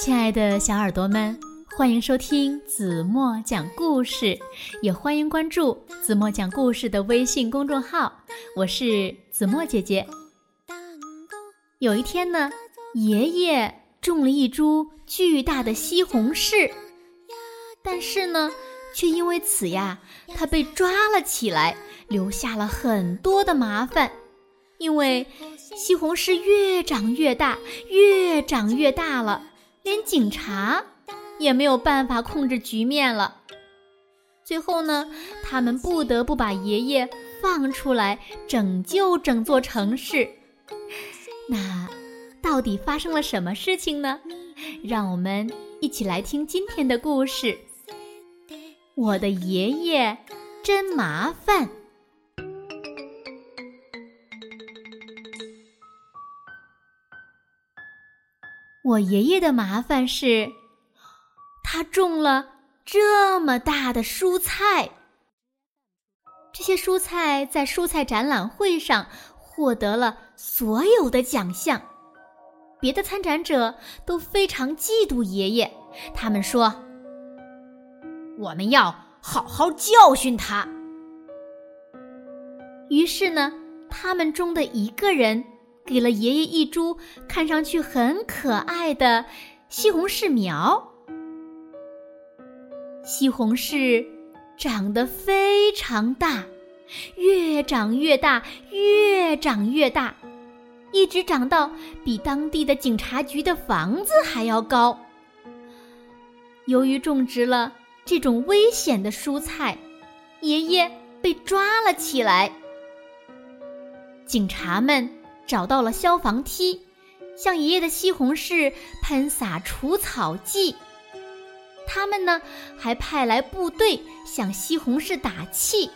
亲爱的小耳朵们，欢迎收听子墨讲故事，也欢迎关注子墨讲故事的微信公众号。我是子墨姐姐。有一天呢，爷爷种了一株巨大的西红柿，但是呢，却因为此呀，他被抓了起来，留下了很多的麻烦。因为西红柿越长越大，越长越大了，连警察也没有办法控制局面了。最后呢，他们不得不把爷爷放出来，拯救整座城市。那到底发生了什么事情呢？让我们一起来听今天的故事。我的爷爷真麻烦。我爷爷的麻烦是，他种了这么大的蔬菜。这些蔬菜在蔬菜展览会上获得了所有的奖项，别的参展者都非常嫉妒爷爷。他们说：“我们要好好教训他。”于是呢，他们中的一个人。给了爷爷一株看上去很可爱的西红柿苗。西红柿长得非常大，越长越大，越长越大，一直长到比当地的警察局的房子还要高。由于种植了这种危险的蔬菜，爷爷被抓了起来。警察们。找到了消防梯，向爷爷的西红柿喷洒除草剂。他们呢，还派来部队向西红柿打气。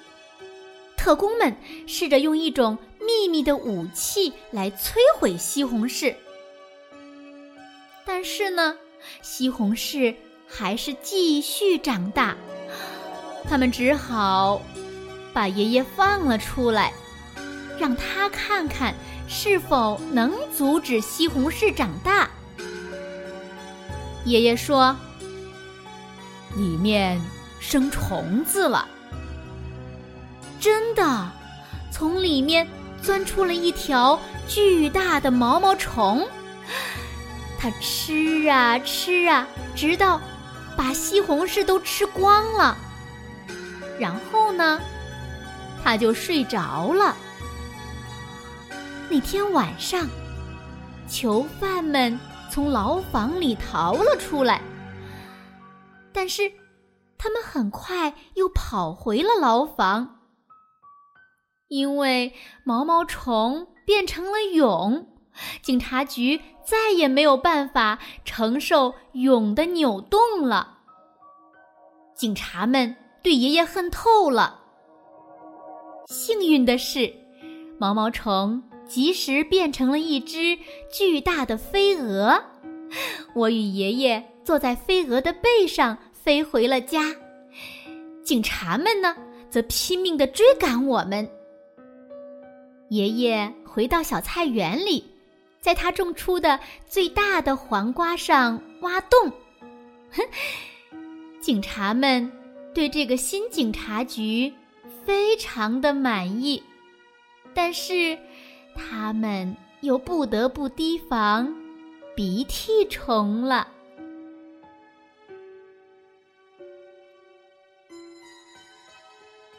特工们试着用一种秘密的武器来摧毁西红柿，但是呢，西红柿还是继续长大。他们只好把爷爷放了出来，让他看看。是否能阻止西红柿长大？爷爷说：“里面生虫子了。”真的，从里面钻出了一条巨大的毛毛虫。它吃啊吃啊，直到把西红柿都吃光了。然后呢，它就睡着了。那天晚上，囚犯们从牢房里逃了出来，但是他们很快又跑回了牢房，因为毛毛虫变成了蛹，警察局再也没有办法承受蛹的扭动了。警察们对爷爷恨透了。幸运的是，毛毛虫。及时变成了一只巨大的飞蛾，我与爷爷坐在飞蛾的背上飞回了家。警察们呢，则拼命地追赶我们。爷爷回到小菜园里，在他种出的最大的黄瓜上挖洞。哼，警察们对这个新警察局非常的满意，但是。他们又不得不提防鼻涕虫了。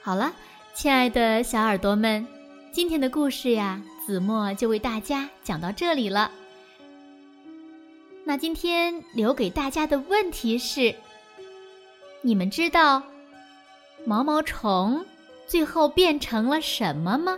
好了，亲爱的小耳朵们，今天的故事呀，子墨就为大家讲到这里了。那今天留给大家的问题是：你们知道毛毛虫最后变成了什么吗？